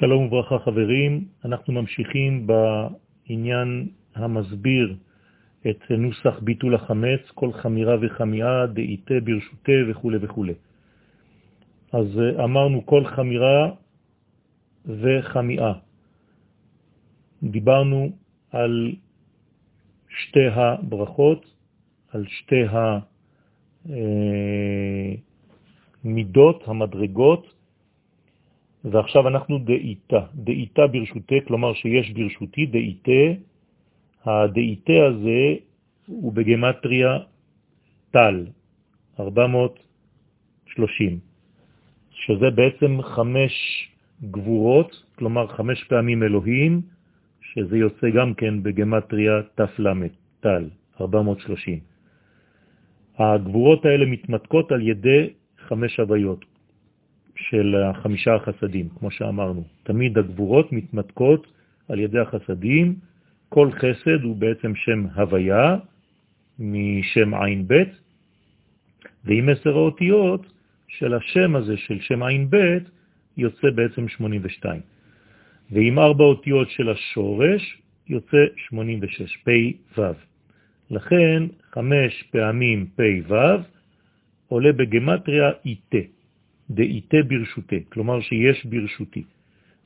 שלום וברכה חברים, אנחנו ממשיכים בעניין המסביר את נוסח ביטול החמץ, כל חמירה וחמיאה, דאיתה ברשותה וכו' וכו'. אז אה, אמרנו כל חמירה וחמיאה. דיברנו על שתי הברכות, על שתי המידות, אה, המדרגות, ועכשיו אנחנו דאיתה. דאיתה ברשותי, כלומר שיש ברשותי, דאיתה. הדאיתה הזה הוא בגמטריה טל, 430, שזה בעצם חמש גבורות, כלומר חמש פעמים אלוהים, שזה יוצא גם כן בגמטריה תפלמד, טל, 430. הגבורות האלה מתמתקות על ידי חמש הוויות. של החמישה החסדים, כמו שאמרנו. תמיד הגבורות מתמתקות על ידי החסדים. כל חסד הוא בעצם שם הוויה משם עין ב', ועם עשר האותיות של השם הזה, של שם עין ב', יוצא בעצם 82. ועם ארבע אותיות של השורש יוצא 86, פ' ו'. לכן חמש פעמים פ' ו' עולה בגמטריה איתה. דאיתה ברשותי, כלומר שיש ברשותי.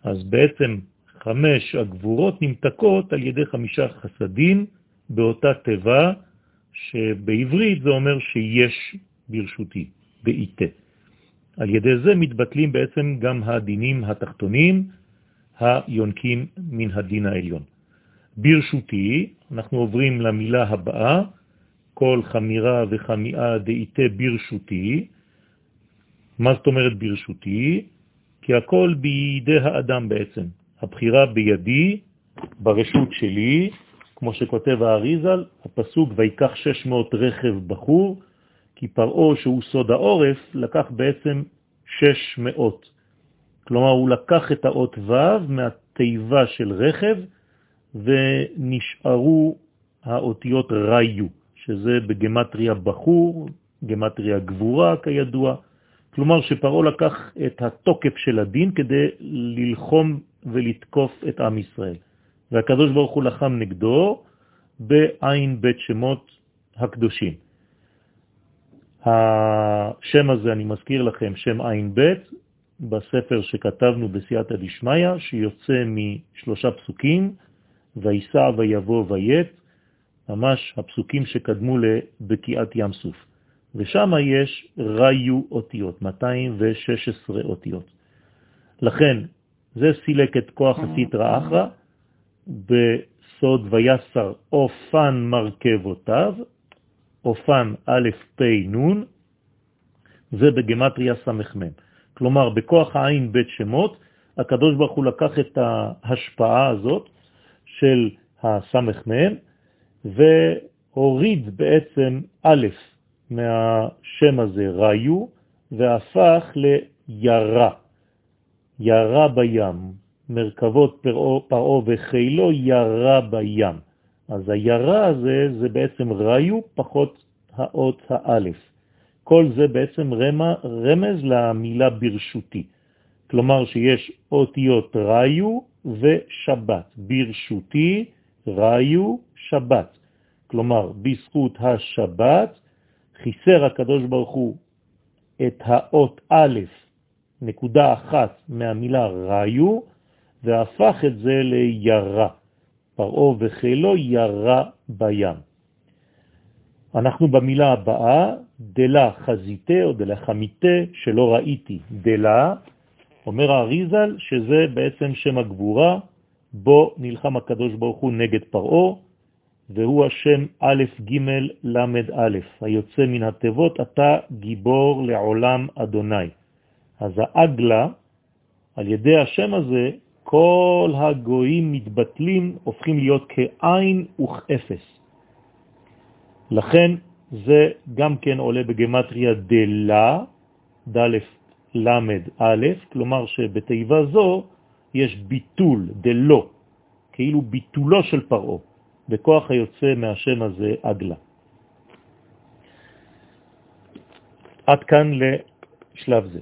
אז בעצם חמש הגבורות נמתקות על ידי חמישה חסדים באותה טבע, שבעברית זה אומר שיש ברשותי, באיתה. על ידי זה מתבטלים בעצם גם הדינים התחתונים, היונקים מן הדין העליון. ברשותי, אנחנו עוברים למילה הבאה, כל חמירה וחמיאה דאיתה ברשותי, מה זאת אומרת ברשותי? כי הכל בידי האדם בעצם. הבחירה בידי, ברשות שלי, כמו שכותב האריזל, הפסוק ויקח 600 רכב בחור, כי פרעו שהוא סוד העורף לקח בעצם 600. כלומר, הוא לקח את האות ו' מהתיבה של רכב, ונשארו האותיות ראיו, שזה בגמטריה בחור, גמטריה גבורה כידוע, כלומר שפרעו לקח את התוקף של הדין כדי ללחום ולתקוף את עם ישראל. והקדוש ברוך הוא לחם נגדו בעין בית שמות הקדושים. השם הזה, אני מזכיר לכם, שם עין בית, בספר שכתבנו בסייעתא דשמיא, שיוצא משלושה פסוקים, ויסע ויבוא ויית, ממש הפסוקים שקדמו לבקיעת ים סוף. ושם יש ראיו אותיות, 216 אותיות. לכן, זה סילק את כוח הסיטרא אחרא בסוד ויסר אופן מרכבותיו, אופן א' פ' נ', זה בגמטריה סמ"ם. כלומר, בכוח העין בית שמות, הקדוש ברוך הוא לקח את ההשפעה הזאת של הסמ"ם והוריד בעצם א' מהשם הזה ראיו, והפך לירה, ירה בים, מרכבות פרעו, פרעו וחילו ירה בים. אז הירה הזה זה בעצם ראיו פחות האות האלף. כל זה בעצם רמה, רמז למילה ברשותי. כלומר שיש אותיות ראיו ושבת. ברשותי, ראיו, שבת. כלומר, בזכות השבת חיסר הקדוש ברוך הוא את האות א', נקודה אחת מהמילה ראיו, והפך את זה לירה. פרעו וחילו ירה בים. אנחנו במילה הבאה, דלה חזיתה או דלה חמיתה, שלא ראיתי. דלה, אומר האריזל שזה בעצם שם הגבורה, בו נלחם הקדוש ברוך הוא נגד פרעו, והוא השם א' ג' ל' א', היוצא מן התיבות, אתה גיבור לעולם אדוני. אז האגלה, על ידי השם הזה, כל הגויים מתבטלים, הופכים להיות כעין וכאפס. לכן זה גם כן עולה בגמטריה דלה, ד' למד א', כלומר שבתיבה זו יש ביטול, דלו, כאילו ביטולו של פרעו. בכוח היוצא מהשם הזה אגלה. עד כאן לשלב זה.